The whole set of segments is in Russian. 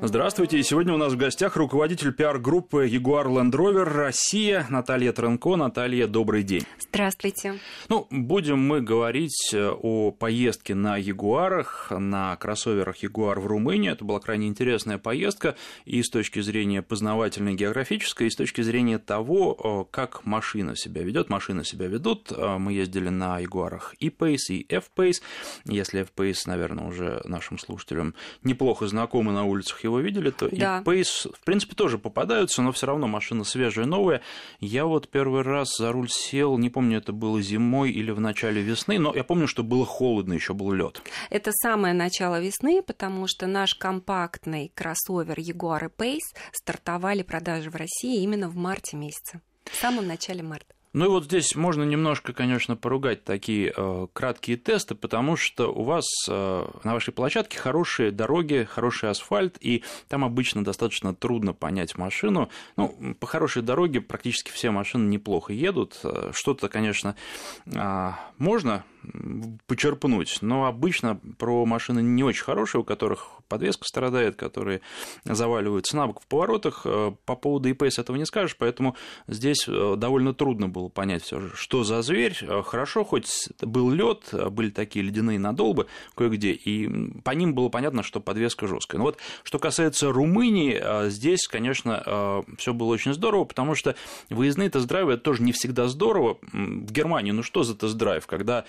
Здравствуйте. Сегодня у нас в гостях руководитель пиар-группы Jaguar Land Rover Россия Наталья Тренко. Наталья, добрый день. Здравствуйте. Ну, будем мы говорить э, о поездке на Ягуарах, на кроссоверах Ягуар в Румынию. Это была крайне интересная поездка и с точки зрения познавательной, географической, и с точки зрения того, э, как машина себя ведет. Машины себя ведут. Э, мы ездили на Ягуарах и Pace, и F-Pace. Если F-Pace, наверное, уже нашим слушателям неплохо знакомы на улицах его видели, то да. и Pace, в принципе, тоже попадаются, но все равно машина свежая, новая. Я вот первый раз за руль сел, не помню, это было зимой или в начале весны, но я помню, что было холодно, еще был лед. Это самое начало весны, потому что наш компактный кроссовер Jaguar и Pace стартовали продажи в России именно в марте месяце, в самом начале марта. Ну и вот здесь можно немножко, конечно, поругать такие э, краткие тесты, потому что у вас э, на вашей площадке хорошие дороги, хороший асфальт, и там обычно достаточно трудно понять машину. Ну, по хорошей дороге практически все машины неплохо едут. Э, что-то, конечно, э, можно почерпнуть. Но обычно про машины не очень хорошие, у которых подвеска страдает, которые заваливаются на бок в поворотах. Э, по поводу ИПС этого не скажешь, поэтому здесь э, довольно трудно было понять все же, что за зверь. Э, хорошо, хоть был лед, были такие ледяные надолбы кое-где, и по ним было понятно, что подвеска жесткая. Но вот что касается Румынии, здесь, конечно, все было очень здорово, потому что выездные тест-драйвы это тоже не всегда здорово. В Германии, ну что за тест-драйв, когда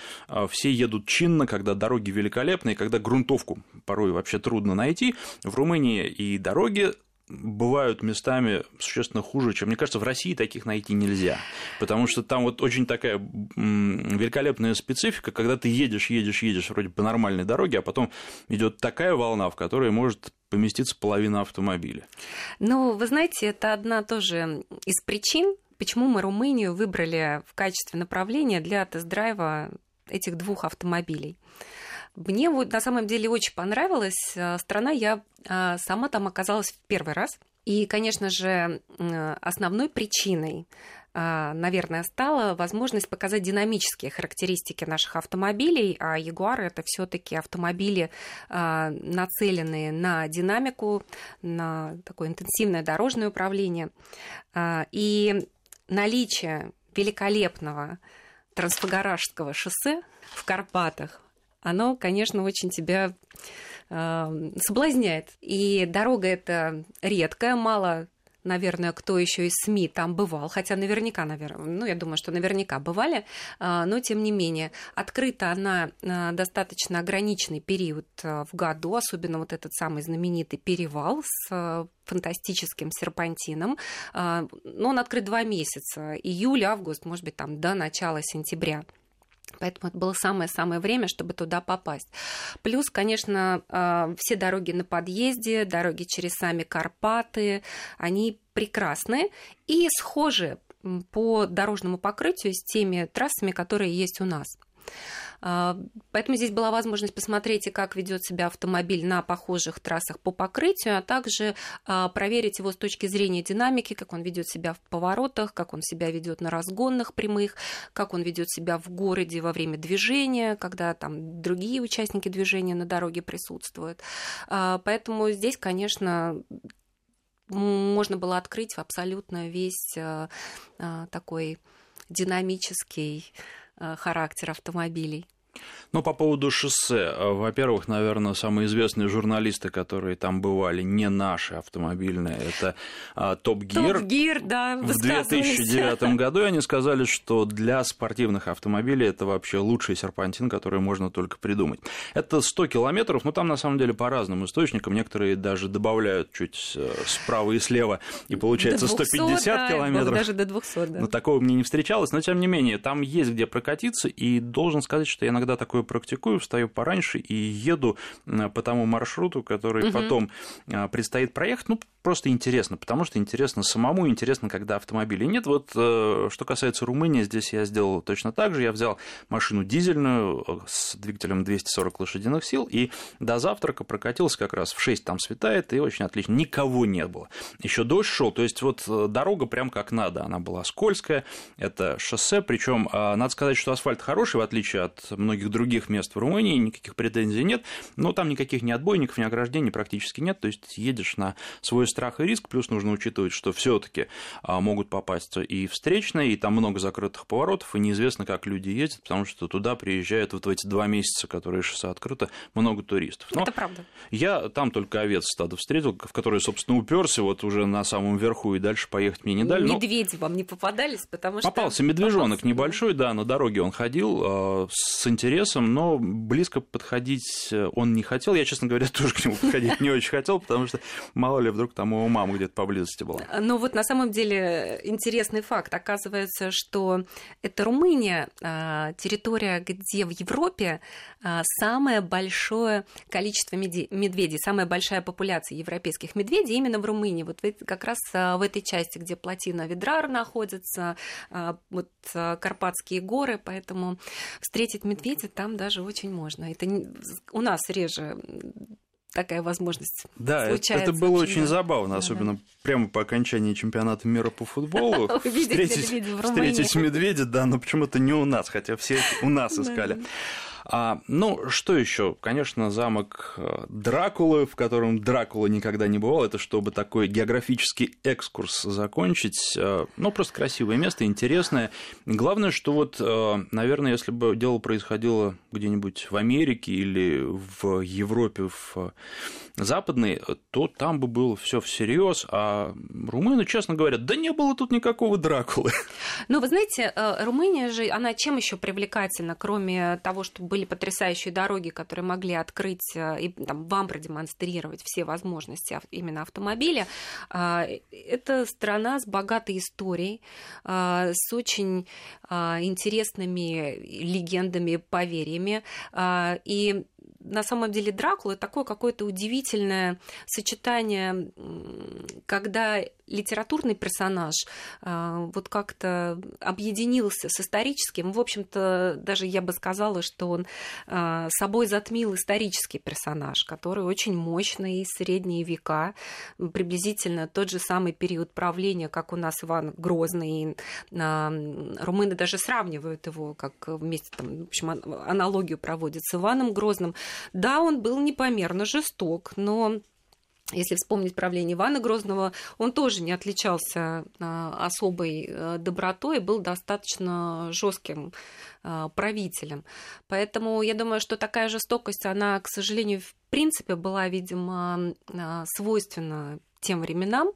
все едут чинно, когда дороги великолепные, когда грунтовку порой вообще трудно найти. В Румынии и дороги бывают местами существенно хуже, чем, мне кажется, в России таких найти нельзя. Потому что там вот очень такая великолепная специфика, когда ты едешь, едешь, едешь вроде по нормальной дороге, а потом идет такая волна, в которой может поместиться половина автомобиля. Ну, вы знаете, это одна тоже из причин, почему мы Румынию выбрали в качестве направления для тест-драйва этих двух автомобилей. Мне вот на самом деле очень понравилась э, страна. Я э, сама там оказалась в первый раз. И, конечно же, основной причиной, э, наверное, стала возможность показать динамические характеристики наших автомобилей, а Ягуары это все-таки автомобили, нацеленные на динамику, на такое интенсивное дорожное управление. И наличие великолепного Трансфагаражского шоссе в Карпатах, оно, конечно, очень тебя э, соблазняет. И дорога эта редкая, мало наверное, кто еще из СМИ там бывал, хотя наверняка, наверное, ну, я думаю, что наверняка бывали, а, но тем не менее, открыта она а, достаточно ограниченный период а, в году, особенно вот этот самый знаменитый перевал с фантастическим серпантином. Но он открыт два месяца, июль, август, может быть, там до начала сентября. Поэтому это было самое-самое время, чтобы туда попасть. Плюс, конечно, а, все дороги на подъезде, дороги через сами Карпаты, они прекрасны и схожи по дорожному покрытию с теми трассами, которые есть у нас. А, поэтому здесь была возможность посмотреть, как ведет себя автомобиль на похожих трассах по покрытию, а также а, проверить его с точки зрения динамики, как он ведет себя в поворотах, как он себя ведет на разгонных прямых, как он ведет себя в городе во время движения, когда там другие участники движения на дороге присутствуют. А, поэтому здесь, конечно, можно было открыть абсолютно весь такой динамический характер автомобилей. Ну, по поводу шоссе. Во-первых, наверное, самые известные журналисты, которые там бывали, не наши автомобильные, это Топ Гир. Топ Гир, да, В 2009 году они сказали, что для спортивных автомобилей это вообще лучший серпантин, который можно только придумать. Это 100 километров, но там на самом деле по разным источникам. Некоторые даже добавляют чуть э, справа и слева, и получается до 200, 150 да, километров. Даже до 200, да. Но такого мне не встречалось, но тем не менее, там есть где прокатиться, и должен сказать, что я иногда такое практикую, встаю пораньше и еду по тому маршруту, который угу. потом а, предстоит проехать. Ну, просто интересно, потому что интересно самому, интересно, когда автомобилей нет. Вот э, что касается Румынии, здесь я сделал точно так же. Я взял машину дизельную э, с двигателем 240 лошадиных сил и до завтрака прокатился как раз в 6 там светает, и очень отлично. Никого не было. Еще дождь шел, то есть вот э, дорога прям как надо. Она была скользкая, это шоссе, причем надо сказать, что асфальт хороший, в отличие от многих других мест в Румынии, никаких претензий нет, но там никаких ни отбойников, ни ограждений практически нет, то есть едешь на свой страх и риск, плюс нужно учитывать, что все таки могут попасть и встречные, и там много закрытых поворотов, и неизвестно, как люди ездят, потому что туда приезжают вот в эти два месяца, которые шоссе открыто, много туристов. Но Это правда. Я там только овец стадо встретил, в которые, собственно, уперся вот уже на самом верху, и дальше поехать мне не дали. Медведи но... вам не попадались, потому что... Попался медвежонок небольшой, да, на дороге он ходил э, с интересом, но близко подходить он не хотел. Я, честно говоря, тоже к нему подходить не очень хотел, потому что мало ли вдруг там его мама где-то поблизости была. Но вот на самом деле интересный факт. Оказывается, что это Румыния, а, территория, где в Европе а, самое большое количество медведей, самая большая популяция европейских медведей именно в Румынии. Вот как раз а, в этой части, где плотина Ведрар находится, вот Карпатские горы, поэтому встретить медведя там даже очень можно. Это у нас реже такая возможность. Да, это было очень, очень забавно, особенно да. прямо по окончании чемпионата мира по футболу. Встретить медведя, да, но почему-то не у нас, хотя все у нас искали. А, ну, что еще? Конечно, замок э, Дракулы, в котором Дракула никогда не бывал. Это чтобы такой географический экскурс закончить. Э, ну, просто красивое место, интересное. Главное, что вот, э, наверное, если бы дело происходило где-нибудь в Америке или в Европе, в западной, то там бы было все всерьез, а румыны, честно говоря, да не было тут никакого Дракулы. Ну, вы знаете, Румыния же, она чем еще привлекательна, кроме того, что были потрясающие дороги, которые могли открыть э, и там, вам продемонстрировать все возможности именно автомобиля. А, это страна с богатой историей, а, с очень а, интересными легендами, поверьями. И на самом деле Дракула такое какое-то удивительное сочетание, когда литературный персонаж э, вот как-то объединился с историческим. В общем-то, даже я бы сказала, что он э, собой затмил исторический персонаж, который очень мощный, средние века, приблизительно тот же самый период правления, как у нас Иван Грозный. Э, румыны даже сравнивают его, как вместе, там, в общем, аналогию проводят с Иваном Грозным. Да, он был непомерно жесток, но если вспомнить правление Ивана Грозного, он тоже не отличался а, особой э, добротой был достаточно жестким а, правителем. Поэтому я думаю, что такая жестокость, она, к сожалению, в принципе была, видимо, а, свойственна тем временам,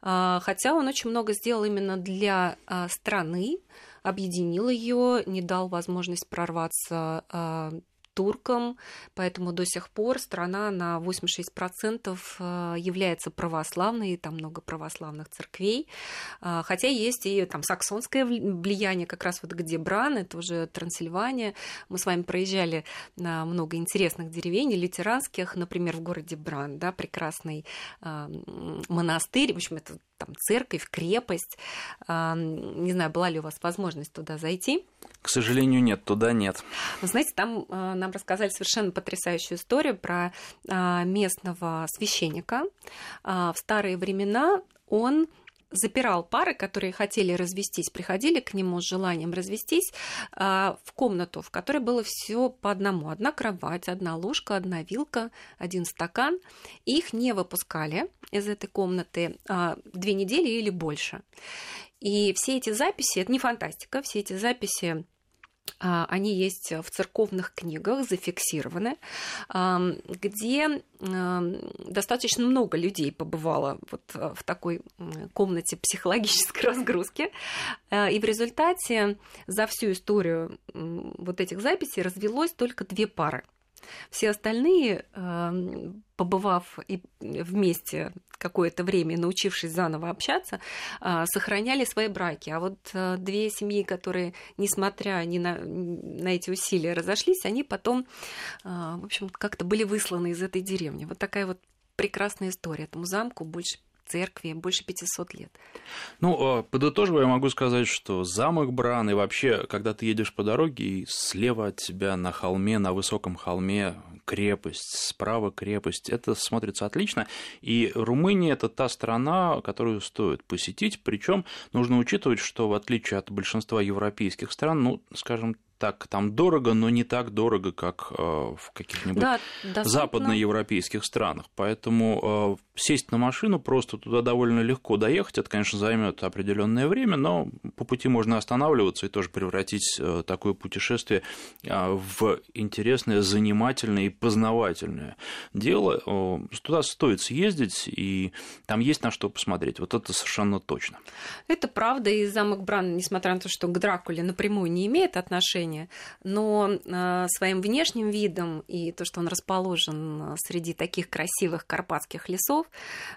хотя он очень много сделал именно для страны, объединил ее, не дал возможность прорваться туркам, поэтому до сих пор страна на 86% э, является православной, там много православных церквей, а, хотя есть и там саксонское влияние, как раз вот где Бран, это уже Трансильвания, мы с вами проезжали на много интересных деревень, лютеранских, например, в городе Бран, да, прекрасный а, монастырь, в общем, это там церковь, крепость. А, не знаю, была ли у вас возможность туда зайти? К сожалению, нет, туда нет. Вы знаете, там а, нам рассказали совершенно потрясающую историю про а, местного священника. В старые времена он запирал пары, которые хотели развестись, приходили к нему с желанием развестись в комнату, в которой было все по одному. Одна кровать, одна ложка, одна вилка, один стакан. Их не выпускали из этой комнаты две недели или больше. И все эти записи, это не фантастика, все эти записи а, они есть в церковных книгах, зафиксированы, где достаточно много людей побывало вот а, в такой комнате психологической разгрузки. А, и в результате за всю историю вот этих записей развелось только две пары. Все остальные, побывав и вместе какое-то время, научившись заново общаться, а, сохраняли свои браки. А вот а, две семьи, которые, несмотря ни на, на эти усилия, разошлись, они потом, а, в общем, как-то были высланы из этой деревни. Вот такая вот прекрасная история. Этому замку больше церкви больше 500 лет. Ну, подытоживая, я могу сказать, что замок Бран и вообще, когда ты едешь по дороге, и слева от тебя на холме, на высоком холме крепость, справа крепость. Это смотрится отлично. И Румыния – это та страна, которую стоит посетить. Причем нужно учитывать, что в отличие от большинства европейских стран, ну, скажем так там дорого, но не так дорого, как в каких-нибудь да, западноевропейских странах. Поэтому сесть на машину, просто туда довольно легко доехать. Это, конечно, займет определенное время, но по пути можно останавливаться и тоже превратить такое путешествие в интересное, занимательное и познавательное дело. Туда стоит съездить, и там есть на что посмотреть. Вот это совершенно точно. Это правда, и замок Бран, несмотря на то, что к Дракуле напрямую не имеет отношения, но э, своим внешним видом и то, что он расположен среди таких красивых карпатских лесов,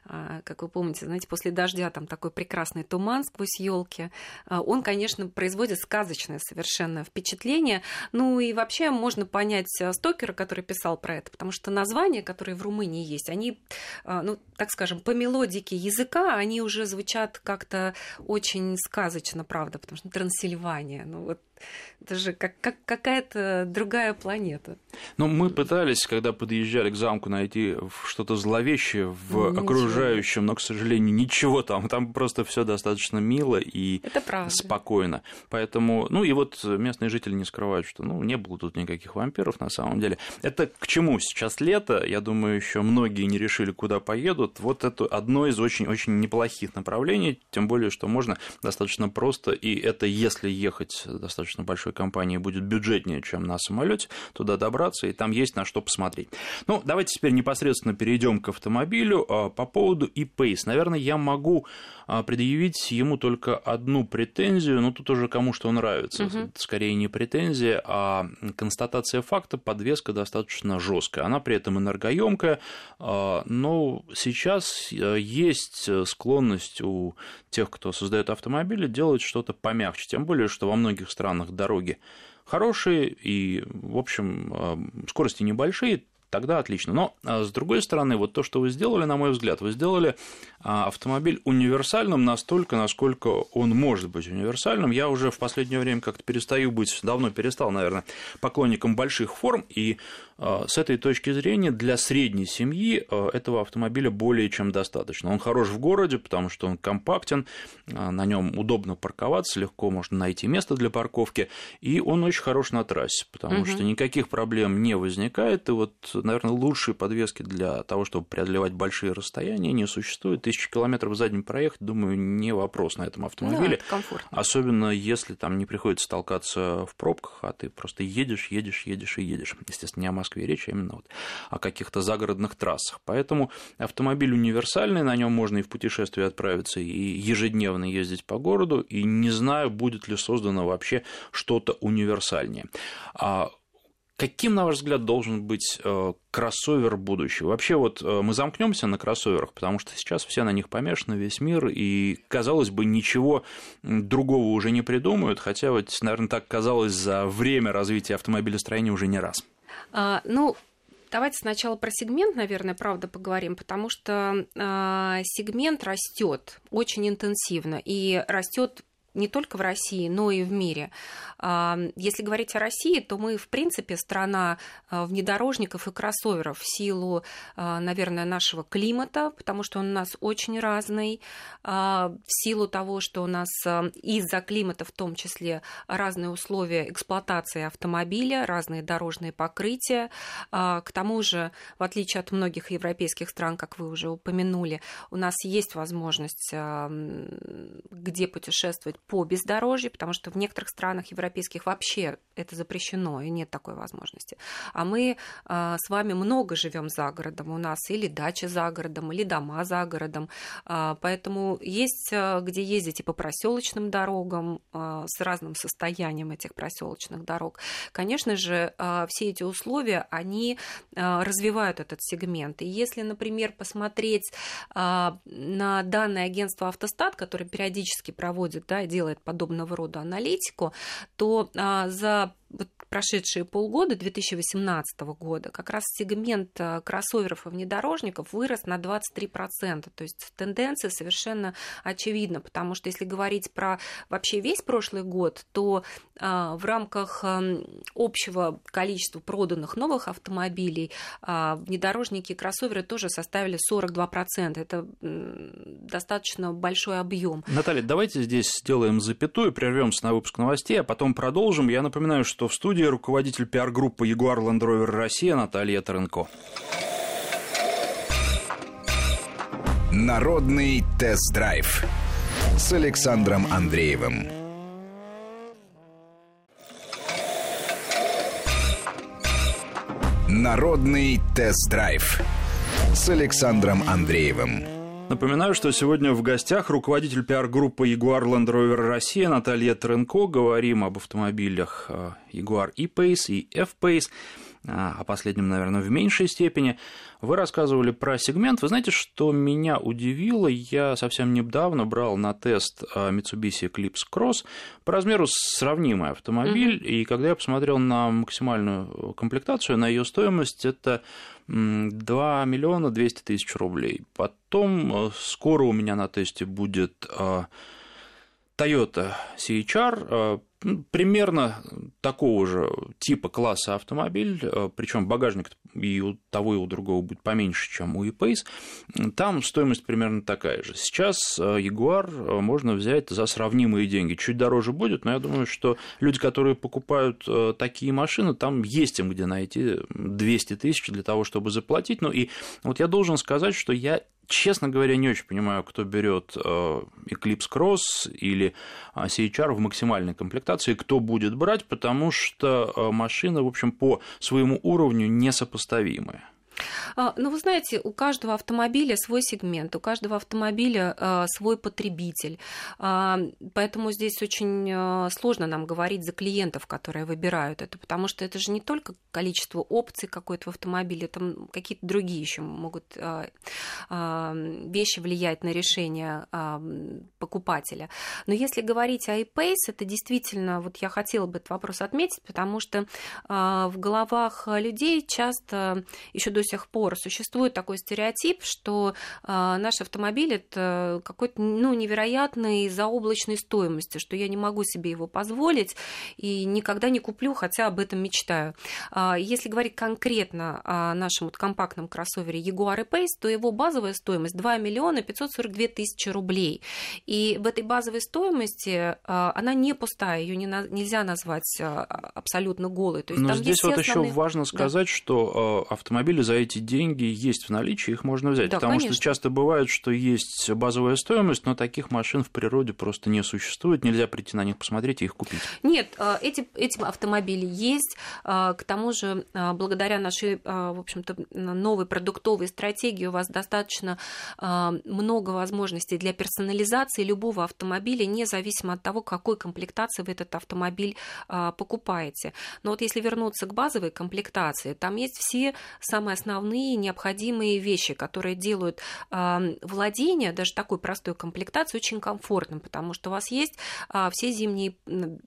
э, как вы помните, знаете, после дождя там такой прекрасный туман сквозь елки, э, он, конечно, производит сказочное совершенно впечатление. Ну и вообще можно понять Стокера, который писал про это, потому что названия, которые в Румынии есть, они, ну, так скажем, по мелодике языка, они уже звучат как-то очень сказочно, правда, потому что Трансильвания, ну вот это же как, как какая-то другая планета. Но мы пытались, когда подъезжали к замку, найти что-то зловещее в ну, окружающем, но, к сожалению, ничего там. Там просто все достаточно мило и спокойно. Поэтому, ну и вот местные жители не скрывают, что ну, не было тут никаких вампиров на самом деле. Это к чему сейчас лето? Я думаю, еще многие не решили, куда поедут. Вот это одно из очень-очень неплохих направлений, тем более, что можно достаточно просто, и это если ехать достаточно достаточно большой компании будет бюджетнее, чем на самолете, туда добраться, и там есть на что посмотреть. Ну, давайте теперь непосредственно перейдем к автомобилю. А, по поводу e-Pace. Наверное, я могу а, предъявить ему только одну претензию, но тут уже кому что нравится. Угу. Это скорее не претензия, а констатация факта, подвеска достаточно жесткая. Она при этом энергоемкая, а, но сейчас есть склонность у тех, кто создает автомобили, делать что-то помягче. Тем более, что во многих странах дороги хорошие и, в общем, скорости небольшие, тогда отлично. Но, с другой стороны, вот то, что вы сделали, на мой взгляд, вы сделали а, автомобиль универсальным настолько, насколько он может быть универсальным. Я уже в последнее время как-то перестаю быть, давно перестал, наверное, поклонником больших форм, и с этой точки зрения для средней семьи а, этого автомобиля более чем достаточно. Он хорош в городе, потому что он компактен, на нем удобно парковаться, легко можно найти место для парковки, и он очень хорош на трассе, потому угу. что никаких проблем не возникает, и вот, наверное, лучшие подвески для того, чтобы преодолевать большие расстояния, не существует тысячи километров задним проехать, думаю, не вопрос на этом автомобиле. Да, комфортно. Особенно если там не приходится толкаться в пробках, а ты просто едешь, едешь, едешь и едешь. Естественно, не о Москве речь, а именно вот о каких-то загородных трассах. Поэтому автомобиль универсальный, на нем можно и в путешествие отправиться, и ежедневно ездить по городу, и не знаю, будет ли создано вообще что-то универсальнее. А Каким, на ваш взгляд, должен быть э, кроссовер будущего? Вообще, вот э, мы замкнемся на кроссоверах, потому что сейчас все на них помешаны, весь мир, и, казалось бы, ничего другого уже не придумают, хотя вот, наверное, так казалось за время развития автомобилестроения уже не раз. А, ну, Давайте сначала про сегмент, наверное, правда поговорим, потому что э, сегмент растет очень интенсивно и растет не только в России, но и в мире. Если говорить о России, то мы, в принципе, страна а, внедорожников и кроссоверов в силу, а, наверное, нашего климата, потому что он у нас очень разный, а, в силу того, что у нас из-за климата в том числе разные условия эксплуатации автомобиля, разные дорожные покрытия. К тому же, в отличие от многих европейских стран, как вы уже упомянули, у нас есть возможность где путешествовать по бездорожью, потому что в некоторых странах европейских вообще это запрещено, и нет такой возможности. А мы а, с вами много живем за городом, у нас или дача за городом, или дома за городом, а, поэтому есть а, где ездить и по проселочным дорогам с разным состоянием этих проселочных дорог. Конечно же, все эти условия, они развивают этот сегмент. И если, например, посмотреть на данные агентства «Автостат», которые периодически проводят, да, делает подобного рода аналитику, то за вот прошедшие полгода 2018 года как раз сегмент э, кроссоверов и внедорожников вырос на 23%. То есть тенденция совершенно очевидна, потому что если говорить про вообще весь прошлый год, то в рамках общего количества проданных новых автомобилей внедорожники и кроссоверы тоже составили 42%. Это достаточно большой объем. Наталья, давайте здесь сделаем запятую, прервемся на выпуск новостей, а потом продолжим. Я напоминаю, что в студии руководитель пиар-группы Jaguar Land Rover Россия Наталья Таренко. Народный тест-драйв с Александром Андреевым. Народный тест-драйв с Александром Андреевым. Напоминаю, что сегодня в гостях руководитель пиар-группы Jaguar Land Rover Россия Наталья Тренко. Говорим об автомобилях э, Jaguar E-Pace и F-Pace о а последнем, наверное, в меньшей степени. Вы рассказывали про сегмент. Вы знаете, что меня удивило? Я совсем недавно брал на тест а, Mitsubishi Eclipse Cross по размеру сравнимый автомобиль, mm-hmm. и когда я посмотрел на максимальную комплектацию, на ее стоимость, это 2 миллиона 200 тысяч рублей. Потом а, скоро у меня на тесте будет Toyota CHR, примерно такого же типа класса автомобиль, э, причем багажник и у того, и у другого будет поменьше, чем у E-Pace, там стоимость примерно такая же. Сейчас э, Jaguar э, можно взять за сравнимые деньги. Чуть дороже будет, но я думаю, что люди, которые покупают такие машины, там есть им где найти 200 тысяч для того, чтобы заплатить. Ну и вот я должен сказать, что я честно говоря, не очень понимаю, кто берет э, Eclipse Cross или э, CHR в максимальной комплектации, кто будет брать, потому что э, машины, в общем, по своему уровню несопоставимые. А, ну, вы знаете, у каждого автомобиля свой сегмент, у каждого автомобиля а, свой потребитель. А, поэтому здесь очень сложно нам говорить за клиентов, которые выбирают это, потому что это же не только количество опций какой-то в автомобиле, там какие-то другие еще могут вещи влиять на решение покупателя. Но если говорить о e-Pace, это действительно, вот я хотела бы этот вопрос отметить, потому что в головах людей часто еще до сих пор существует такой стереотип, что э, наш автомобиль это какой-то ну, невероятной заоблачной стоимости, что я не могу себе его позволить и никогда не куплю, хотя об этом мечтаю. Э, если говорить конкретно о нашем вот компактном кроссовере Jaguar E-Pace, то его базовая стоимость 2 миллиона 542 тысячи рублей. И в этой базовой стоимости э, она не пустая, ее не на, нельзя назвать абсолютно голой. То есть, Но здесь вот основные... еще важно сказать, да. что автомобили за эти деньги есть в наличии, их можно взять. Да, потому конечно. что часто бывает, что есть базовая стоимость, но таких машин в природе просто не существует, нельзя прийти на них посмотреть и их купить. Нет, а, эти, эти автомобили есть. А, к тому же, а, благодаря нашей, в общем-то, новой продуктовой стратегии у вас достаточно много возможностей для персонализации любого автомобиля, независимо от того, какой комплектации вы этот автомобиль покупаете. Но вот если вернуться к базовой комплектации, там есть все самые основные необходимые вещи, которые делают э, владение, даже такой простой комплектации, очень комфортным, потому что у вас есть э, все зимние,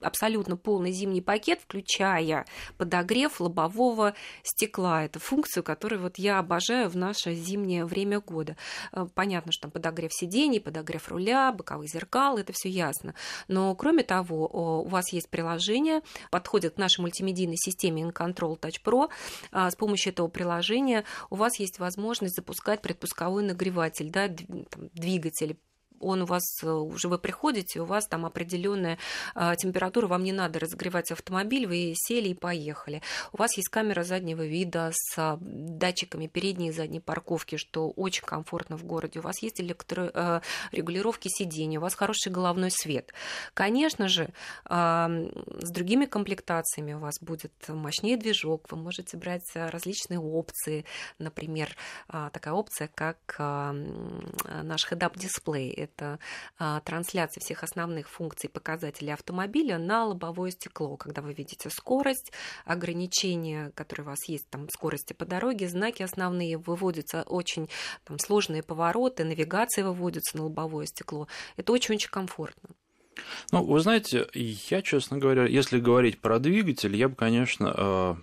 абсолютно полный зимний пакет, включая подогрев лобового стекла. Это функцию, которую вот я обожаю в наше зимнее время года. Э, понятно, что там подогрев сидений, подогрев руля, боковых зеркал, это все ясно. Но кроме того, у вас есть приложение, подходит к нашей мультимедийной системе InControl Touch Pro. С помощью этого приложения у вас есть возможность запускать предпусковой нагреватель, да, двигатель он у вас э, уже вы приходите, у вас там определенная а, температура, вам не надо разогревать автомобиль, вы сели и поехали. У вас есть камера заднего вида с а, датчиками передней и задней парковки, что очень комфортно в городе. У вас есть электрорегулировки сидений, у вас хороший головной свет. Конечно же, а, с другими комплектациями у вас будет мощнее движок, вы можете брать различные опции, например, такая опция, как наш head-up дисплей это а, трансляция всех основных функций показателей автомобиля на лобовое стекло, когда вы видите скорость, ограничения, которые у вас есть, там скорости по дороге, знаки основные, выводятся очень там, сложные повороты, навигация выводится на лобовое стекло. Это очень-очень комфортно. Ну, вы знаете, я, честно говоря, если говорить про двигатель, я бы, конечно, э,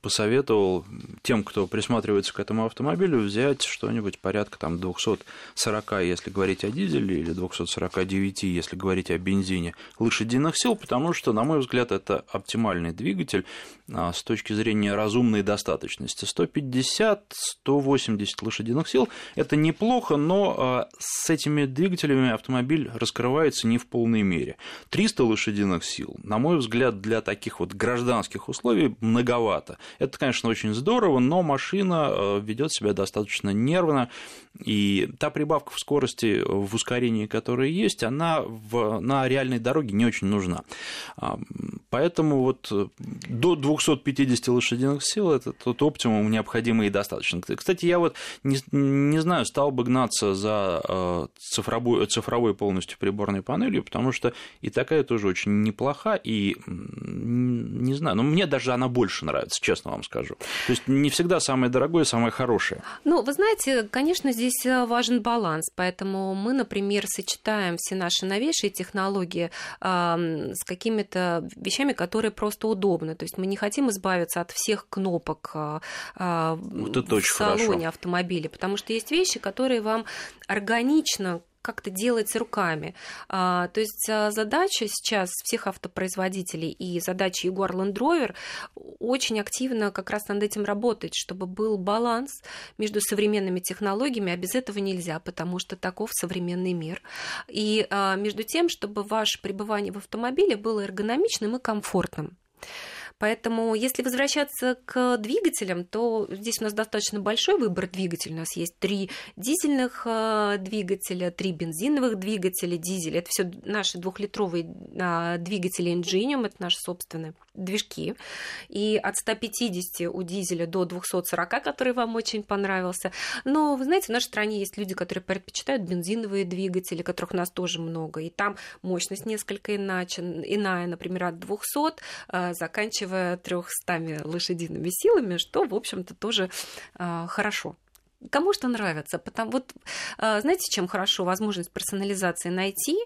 посоветовал тем, кто присматривается к этому автомобилю, взять что-нибудь порядка там 240, если говорить о дизеле, или 249, если говорить о бензине, лошадиных сил, потому что, на мой взгляд, это оптимальный двигатель а, с точки зрения разумной достаточности. 150-180 лошадиных сил – это неплохо, но а, с этими двигателями автомобиль раскрывается не в полной мере. 300 лошадиных сил, на мой взгляд, для таких вот гражданских условий многовато. Это, конечно, очень здорово, но машина а, ведет себя достаточно нервно, и та прибавка в скорости, в ускорении, которая есть, она в, на реальной дороге не очень нужна. Поэтому вот до 200 250 лошадиных сил – это тот оптимум необходимый и достаточно. Кстати, я вот не, не знаю, стал бы гнаться за э, цифровой, цифровой полностью приборной панелью, потому что и такая тоже очень неплоха, и не знаю, но мне даже она больше нравится, честно вам скажу. То есть не всегда самое дорогое, самое хорошее. Ну, вы знаете, конечно, здесь э, важен баланс, поэтому мы, например, сочетаем все наши новейшие технологии э, с какими-то вещами, которые просто удобны. То есть мы не хотим избавиться от всех кнопок а, вот в салоне хорошо. автомобиля, потому что есть вещи, которые вам органично как-то делать руками. А, то есть задача сейчас всех автопроизводителей и задача Jaguar Land Rover очень активно как раз над этим работать, чтобы был баланс между современными технологиями, а без этого нельзя, потому что таков современный мир. И между тем, чтобы ваше пребывание в автомобиле было эргономичным и комфортным. Поэтому, если возвращаться к двигателям, то здесь у нас достаточно большой выбор двигателей. У нас есть три дизельных э, двигателя, три бензиновых двигателя, дизель. Это все наши двухлитровые а, двигатели Ingenium, это наши собственные движки. И от 150 у дизеля до 240, который вам очень понравился. Но, вы знаете, в нашей стране есть люди, которые предпочитают бензиновые двигатели, которых у нас тоже много. И там мощность несколько иначе, иная, например, от 200, э, заканчивая 300 лошадиными силами, что, в общем-то, тоже э, хорошо. Кому что нравится. Потому, вот, э, знаете, чем хорошо возможность персонализации найти,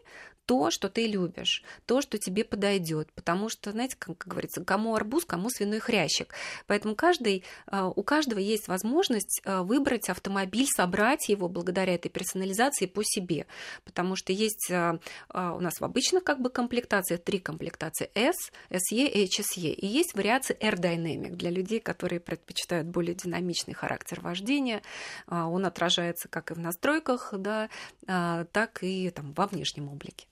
то, что ты любишь, то, что тебе подойдет. Потому что, знаете, как, как говорится, кому арбуз, кому свиной хрящик. Поэтому каждый, а, у каждого есть возможность а, выбрать автомобиль, собрать его благодаря этой персонализации по себе. Потому что есть а, у нас в обычных как бы комплектациях три комплектации S, SE и HSE. И есть вариации Air Dynamic для людей, которые предпочитают более динамичный характер вождения. Он отражается как и в настройках, да, так и там, во внешнем облике.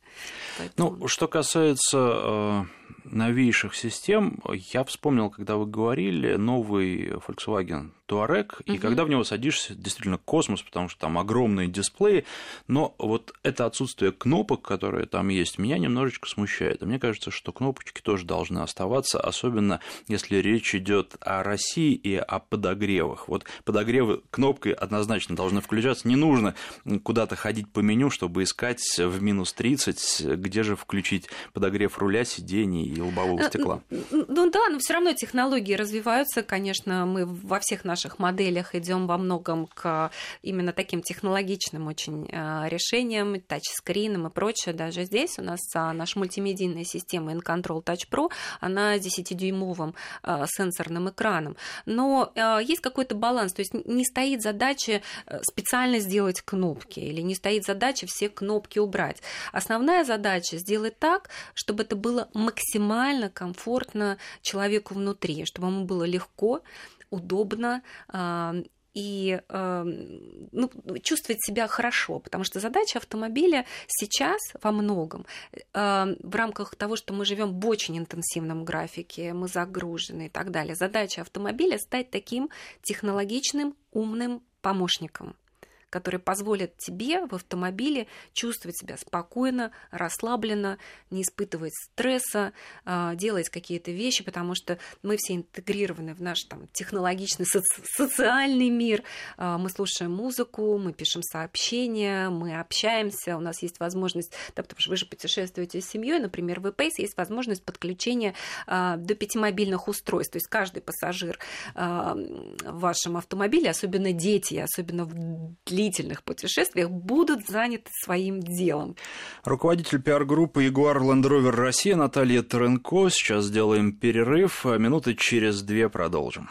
Поэтому... Ну, что касается э, новейших систем, я вспомнил, когда вы говорили, новый Volkswagen Touareg, угу. и когда в него садишься, действительно космос, потому что там огромные дисплеи, но вот это отсутствие кнопок, которые там есть, меня немножечко смущает. И мне кажется, что кнопочки тоже должны оставаться, особенно если речь идет о России и о подогревах. Вот подогревы кнопкой однозначно должны включаться. Не нужно куда-то ходить по меню, чтобы искать в минус 30, где же включить подогрев руля, сидений и лобового э, стекла. Ну да, но все равно технологии развиваются, конечно, мы во всех наших моделях идем во многом к именно таким технологичным очень э, решениям, тачскринам и прочее. Даже здесь у нас а, наша мультимедийная система InControl Touch Pro, она 10-дюймовым э, сенсорным экраном. Но есть какой-то баланс, то есть не стоит задача специально сделать кнопки или не стоит задача все кнопки убрать. Основная задача сделать так, чтобы это было максимально максимально комфортно человеку внутри, чтобы ему было легко, удобно а, и э, ну, чувствовать себя хорошо, потому что задача автомобиля сейчас во многом э, в рамках того, что мы живем в очень интенсивном графике, мы загружены и так далее. Задача автомобиля стать таким технологичным, умным помощником которые позволят тебе в автомобиле чувствовать себя спокойно, расслабленно, не испытывать стресса, а, делать какие-то вещи, потому что мы все интегрированы в наш там, технологичный соци- социальный мир. А, мы слушаем музыку, мы пишем сообщения, мы общаемся, у нас есть возможность, да, потому что вы же путешествуете с семьей, например, в EPACE есть возможность подключения а, до пяти мобильных устройств. То есть каждый пассажир в вашем автомобиле, особенно дети, особенно в длительном длительных путешествиях будут заняты своим делом. Руководитель пиар-группы Jaguar Land Rover Россия Наталья Таренко. Сейчас сделаем перерыв. Минуты через две продолжим.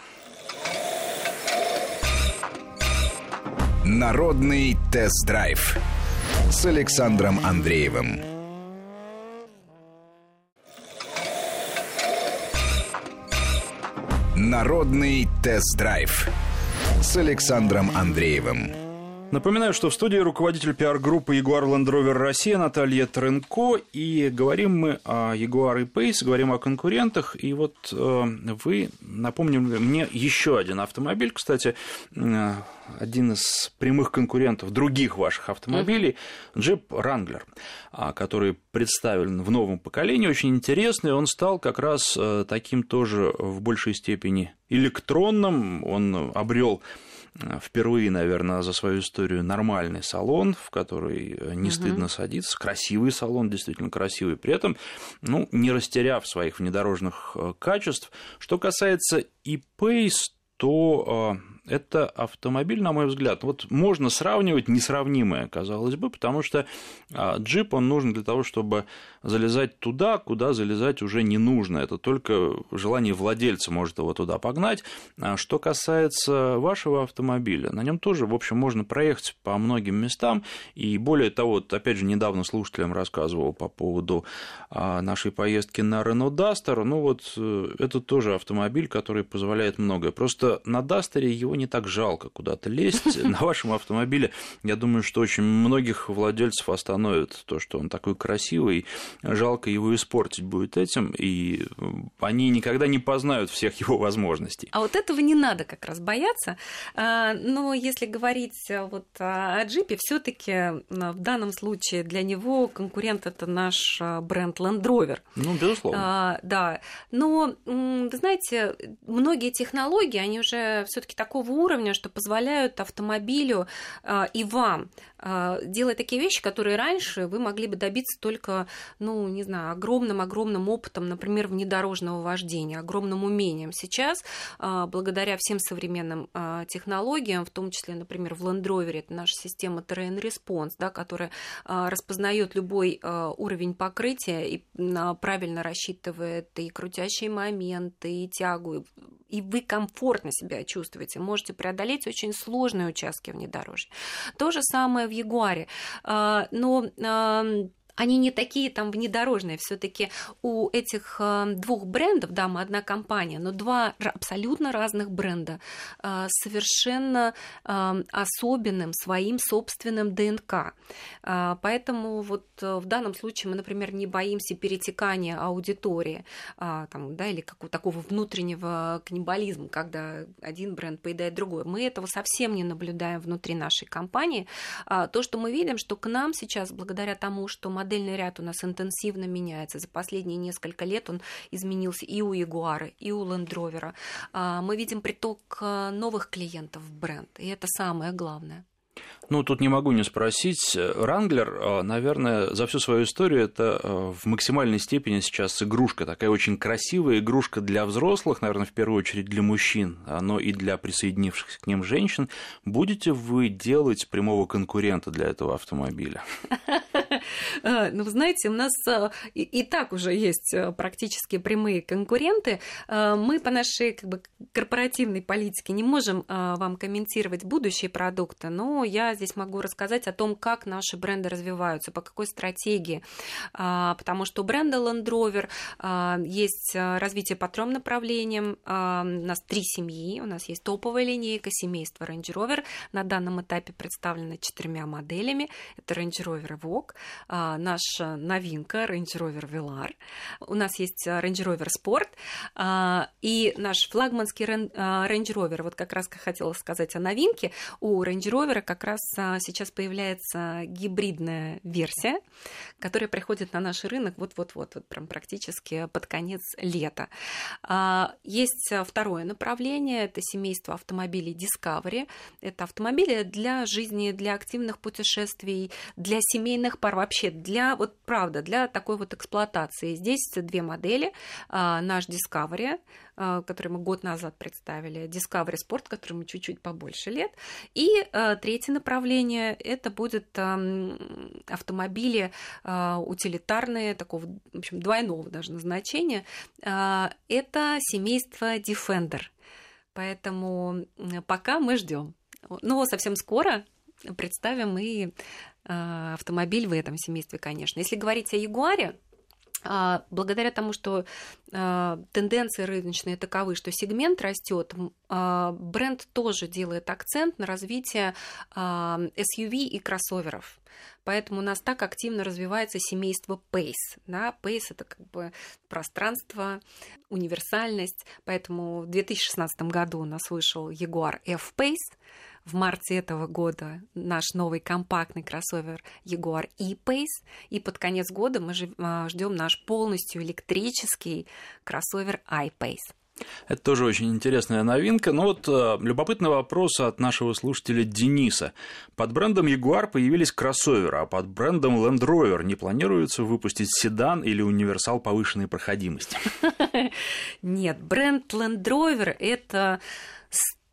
Народный тест-драйв с Александром Андреевым. Народный тест-драйв с Александром Андреевым. Напоминаю, что в студии руководитель пиар-группы Jaguar Land Rover Россия Наталья Тренко, и говорим мы о Jaguar и Pace, говорим о конкурентах, и вот э, вы напомнили мне еще один автомобиль, кстати, э, один из прямых конкурентов других ваших автомобилей, Jeep Wrangler, а, который представлен в новом поколении, очень интересный, он стал как раз э, таким тоже в большей степени электронным, он обрел впервые, наверное, за свою историю нормальный салон, в который э, не угу. стыдно садиться, красивый салон, действительно красивый, при этом, ну, не растеряв своих внедорожных э, качеств. Что касается e-Pace, то э, это автомобиль, на мой взгляд, вот можно сравнивать несравнимое, казалось бы, потому что а, джип, он нужен для того, чтобы залезать туда, куда залезать уже не нужно. Это только желание владельца может его туда погнать. А что касается вашего автомобиля, на нем тоже, в общем, можно проехать по многим местам. И более того, вот, опять же, недавно слушателям рассказывал по поводу а, нашей поездки на Renault Duster. Ну вот, э, это тоже автомобиль, который позволяет многое. Просто на Дастере его его не так жалко куда-то лезть. На вашем автомобиле, я думаю, что очень многих владельцев остановит то, что он такой красивый, жалко его испортить будет этим, и они никогда не познают всех его возможностей. А вот этого не надо как раз бояться. А, но если говорить вот о джипе, все таки в данном случае для него конкурент это наш бренд Land Rover. Ну, безусловно. А, да. Но, вы знаете, многие технологии, они уже все таки такого такого уровня, что позволяют автомобилю э, и вам э, делать такие вещи, которые раньше вы могли бы добиться только, ну, не знаю, огромным-огромным опытом, например, внедорожного вождения, огромным умением. Сейчас, э, благодаря всем современным технологиям, в том числе, например, в Land Rover, это наша система Terrain Response, да, которая распознает любой уровень покрытия и правильно рассчитывает и крутящие моменты, и тягу, и вы комфортно себя чувствуете, можете преодолеть очень сложные участки внедорожья. То же самое в Ягуаре. А, но они не такие там внедорожные. Все-таки у этих э, двух брендов, да, мы одна компания, но два абсолютно разных бренда э, совершенно э, особенным своим собственным ДНК. Поэтому вот в данном случае мы, например, не боимся перетекания аудитории там, да, или какого такого внутреннего каннибализма, когда один бренд поедает другой. Мы этого совсем не наблюдаем внутри нашей компании. То, что мы видим, что к нам сейчас, благодаря тому, что мы модельный ряд у нас интенсивно меняется. За последние несколько лет он изменился и у Ягуара, и у Лендровера. Мы видим приток а, новых клиентов в бренд, и это самое главное. Ну, тут не могу не спросить. Ранглер, а, наверное, за всю свою историю это а, в максимальной степени сейчас игрушка, такая очень красивая игрушка для взрослых, наверное, в первую очередь для мужчин, но и для присоединившихся к ним женщин. Будете вы делать прямого конкурента для этого автомобиля? А, ну, знаете, у нас и так уже есть практически прямые конкуренты. Мы по нашей как бы, корпоративной политике не можем вам комментировать будущие продукты, но я здесь могу рассказать о том, как наши бренды развиваются, по какой стратегии. Потому что у бренда Land Rover есть развитие по трем направлениям. У нас три семьи. У нас есть топовая линейка семейства Range Rover. На данном этапе представлена четырьмя моделями. Это Range Rover Evoque, наша новинка Range Rover Velar. У нас есть Range Rover Sport и наш флагманский Range Rover. Вот как раз хотела сказать о новинке. У Range Rover как раз а, сейчас появляется гибридная версия, которая приходит на наш рынок вот-вот-вот, вот прям практически под конец лета. А, есть второе направление, это семейство автомобилей Discovery. Это автомобили для жизни, для активных путешествий, для семейных вообще для, вот правда, для такой вот эксплуатации. Здесь две модели. А, наш Discovery, а, который мы год назад представили, Discovery Sport, которому чуть-чуть побольше лет. И а, третье направление – это будет автомобили утилитарные, такого, в общем, двойного даже назначения. Это семейство Defender. Поэтому пока мы ждем. Но совсем скоро представим и автомобиль в этом семействе, конечно. Если говорить о Ягуаре, а, благодаря тому, что а, тенденции рыночные таковы, что сегмент растет, бренд тоже делает акцент на развитие SUV и кроссоверов. Поэтому у нас так активно развивается семейство Pace. Да? Pace это как бы пространство, универсальность. Поэтому в 2016 году у нас вышел Jaguar F-Pace, в марте этого года наш новый компактный кроссовер Jaguar E-Pace, и под конец года мы а, ждем наш полностью электрический кроссовер I-Pace. Это тоже очень интересная новинка. Но вот э, любопытный вопрос от нашего слушателя Дениса. Под брендом Jaguar появились кроссоверы, а под брендом Land Rover не планируется выпустить седан или универсал повышенной проходимости? Нет, бренд Land Rover – это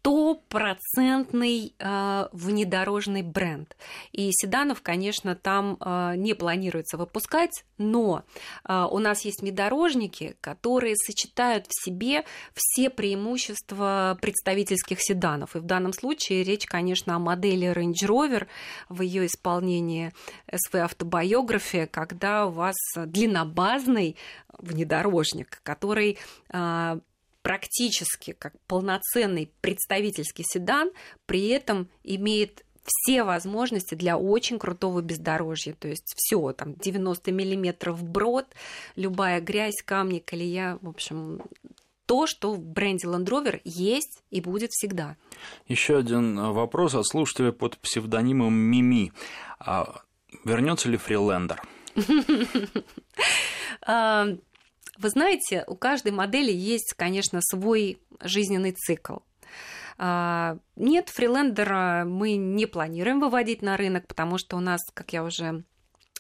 стопроцентный э, внедорожный бренд. И седанов, конечно, там э, не планируется выпускать, но э, у нас есть внедорожники, которые сочетают в себе все преимущества представительских седанов. И в данном случае речь, конечно, о модели Range Rover в ее исполнении SV автобиография, когда у вас длиннобазный внедорожник, который практически как полноценный представительский седан, при этом имеет все возможности для очень крутого бездорожья. То есть все, там 90 миллиметров брод, любая грязь, камни, колея, в общем, то, что в бренде Land Rover есть и будет всегда. Еще один вопрос от слушателя под псевдонимом Мими. А вернется ли фрилендер? Вы знаете, у каждой модели есть, конечно, свой жизненный цикл. А, нет, фрилендера мы не планируем выводить на рынок, потому что у нас, как я уже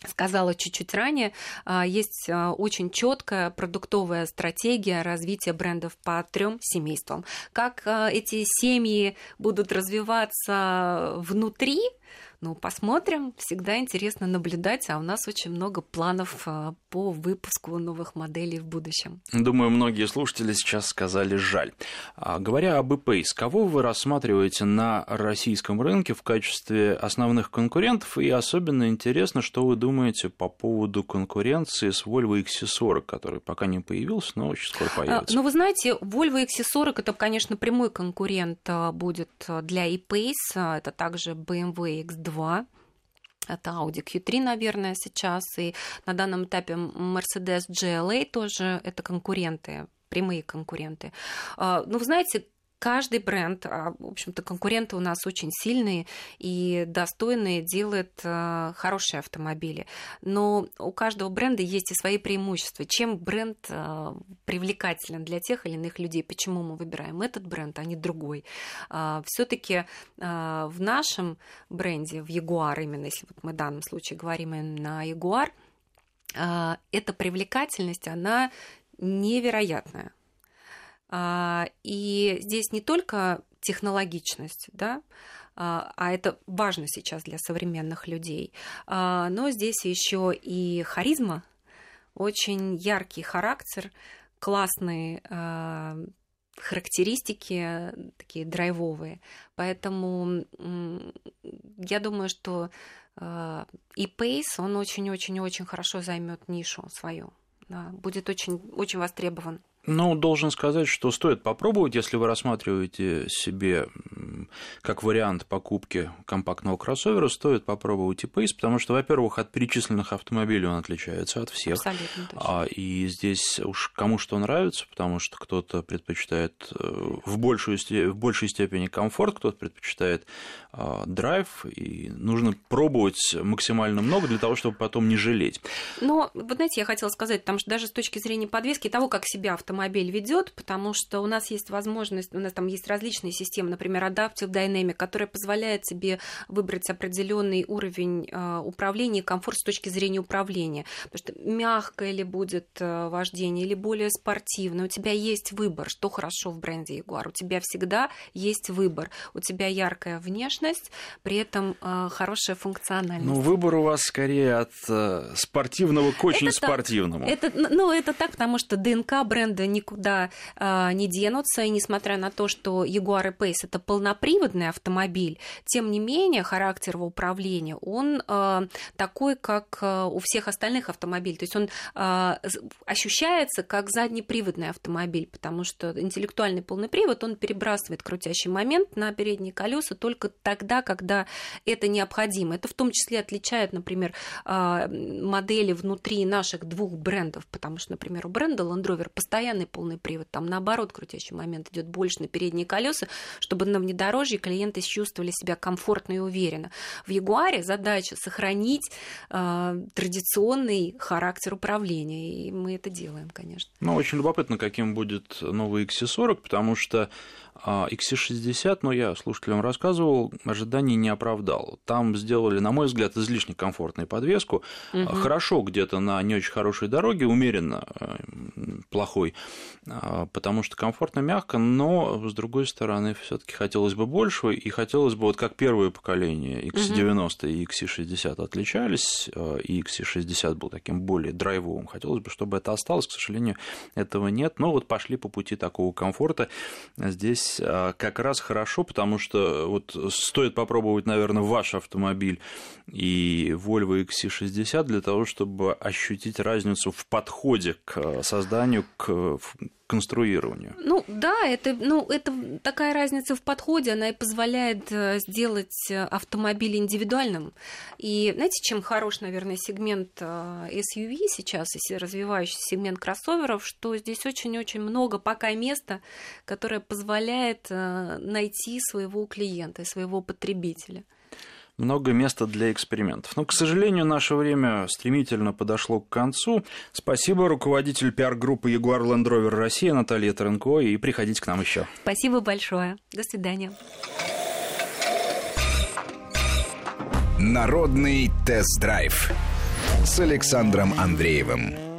сказала чуть-чуть ранее, а, есть а, очень четкая продуктовая стратегия развития брендов по трем семействам. Как эти семьи будут развиваться внутри, ну, посмотрим. Всегда интересно наблюдать, а у нас очень много планов а, по выпуску новых моделей в будущем. Думаю, многие слушатели сейчас сказали «жаль». А, говоря об e-Pace, кого вы рассматриваете на российском рынке в качестве основных конкурентов? И особенно интересно, что вы думаете по поводу конкуренции с Volvo XC40, который пока не появился, но очень скоро а, появится. Ну, вы знаете, Volvo XC40 это, конечно, прямой конкурент будет для e-Pace. Это также BMW X2 2. Это Audi Q3, наверное, сейчас. И на данном этапе Mercedes GLA тоже это конкуренты прямые конкуренты. А, ну, вы знаете, каждый бренд, а, в общем-то, конкуренты у нас очень сильные и достойные, делают а, хорошие автомобили. Но у каждого бренда есть и свои преимущества. Чем бренд а, привлекателен для тех или иных людей? Почему мы выбираем этот бренд, а не другой? Все-таки в нашем бренде, в Jaguar именно, если вот мы в данном случае говорим именно о Jaguar, эта привлекательность, она невероятная. А, и здесь не только технологичность, да, а, а это важно сейчас для современных людей, а, но здесь еще и харизма, очень яркий характер, классные характеристики такие драйвовые. Поэтому я думаю, что и Pace, он очень-очень-очень хорошо займет нишу свою. Да, будет очень, очень востребован. Ну, должен сказать, что стоит попробовать, если вы рассматриваете себе как вариант покупки компактного кроссовера, стоит попробовать и Pace, потому что, во-первых, от перечисленных автомобилей он отличается от всех. Абсолютно точно. А, и здесь уж кому что нравится, потому что кто-то предпочитает э, в, большую, в большей степени комфорт, кто-то предпочитает а, драйв, и нужно пробовать максимально много для того, чтобы потом не жалеть. Но, вы знаете, я хотела сказать, потому что даже с точки зрения подвески того, как себя автомобиль ведет, потому что у нас есть возможность, у нас там есть различные системы, например, Adaptive Adaptive Dynamic, которая позволяет тебе выбрать определенный уровень э, управления и комфорт с точки зрения управления. Потому что мягкое ли будет э, вождение или более спортивное. У тебя есть выбор, что хорошо в бренде Jaguar. У тебя всегда есть выбор. У тебя яркая внешность, при этом э, хорошая функциональность. Ну, выбор у вас скорее от спортивного к очень это спортивному. Так, это, ну, это так, потому что ДНК бренда никуда не денутся, и несмотря на то, что Jaguar и Pace это полноприводный автомобиль, тем не менее характер его управления, он э, такой, как э, у всех остальных автомобилей. То есть он э, ощущается как заднеприводный автомобиль, потому что интеллектуальный полный привод, он перебрасывает крутящий момент на передние колеса только тогда, когда это необходимо. Это в том числе отличает, например, э, модели внутри наших двух брендов, потому что, например, у бренда Land Rover постоянный полный привод, там наоборот крутящий момент идет больше на передние колеса, чтобы на внедорожье клиенты чувствовали себя комфортно и уверенно. В Ягуаре задача сохранить э, традиционный характер управления, и мы это делаем, конечно. Ну, очень любопытно, каким будет новый XC40, потому что XC60, но я слушателям рассказывал, ожиданий не оправдал. Там сделали, на мой взгляд, излишне комфортную подвеску. Угу. Хорошо где-то на не очень хорошей дороге, умеренно э, плохой, а, потому что комфортно, мягко, но, с другой стороны, все таки хотелось бы большего, и хотелось бы, вот как первое поколение XC90 угу. и XC60 отличались, э, и XC60 был таким более драйвовым, хотелось бы, чтобы это осталось, к сожалению, этого нет, но вот пошли по пути такого комфорта. Здесь здесь а, как раз хорошо, потому что вот стоит попробовать, наверное, ваш автомобиль и Volvo XC60 для того, чтобы ощутить разницу в подходе к созданию, к конструированию. Ну да, это, ну, это такая разница в подходе, она и позволяет э, сделать э, автомобиль индивидуальным. И знаете, чем хорош, наверное, сегмент э, SUV сейчас, развивающийся сегмент кроссоверов, что здесь очень-очень много пока места, которое позволяет найти своего клиента, своего потребителя много места для экспериментов. Но, к сожалению, наше время стремительно подошло к концу. Спасибо руководитель пиар-группы Jaguar Land Rover Россия Наталья Таренко, и приходите к нам еще. Спасибо большое. До свидания. Народный тест-драйв с Александром Андреевым.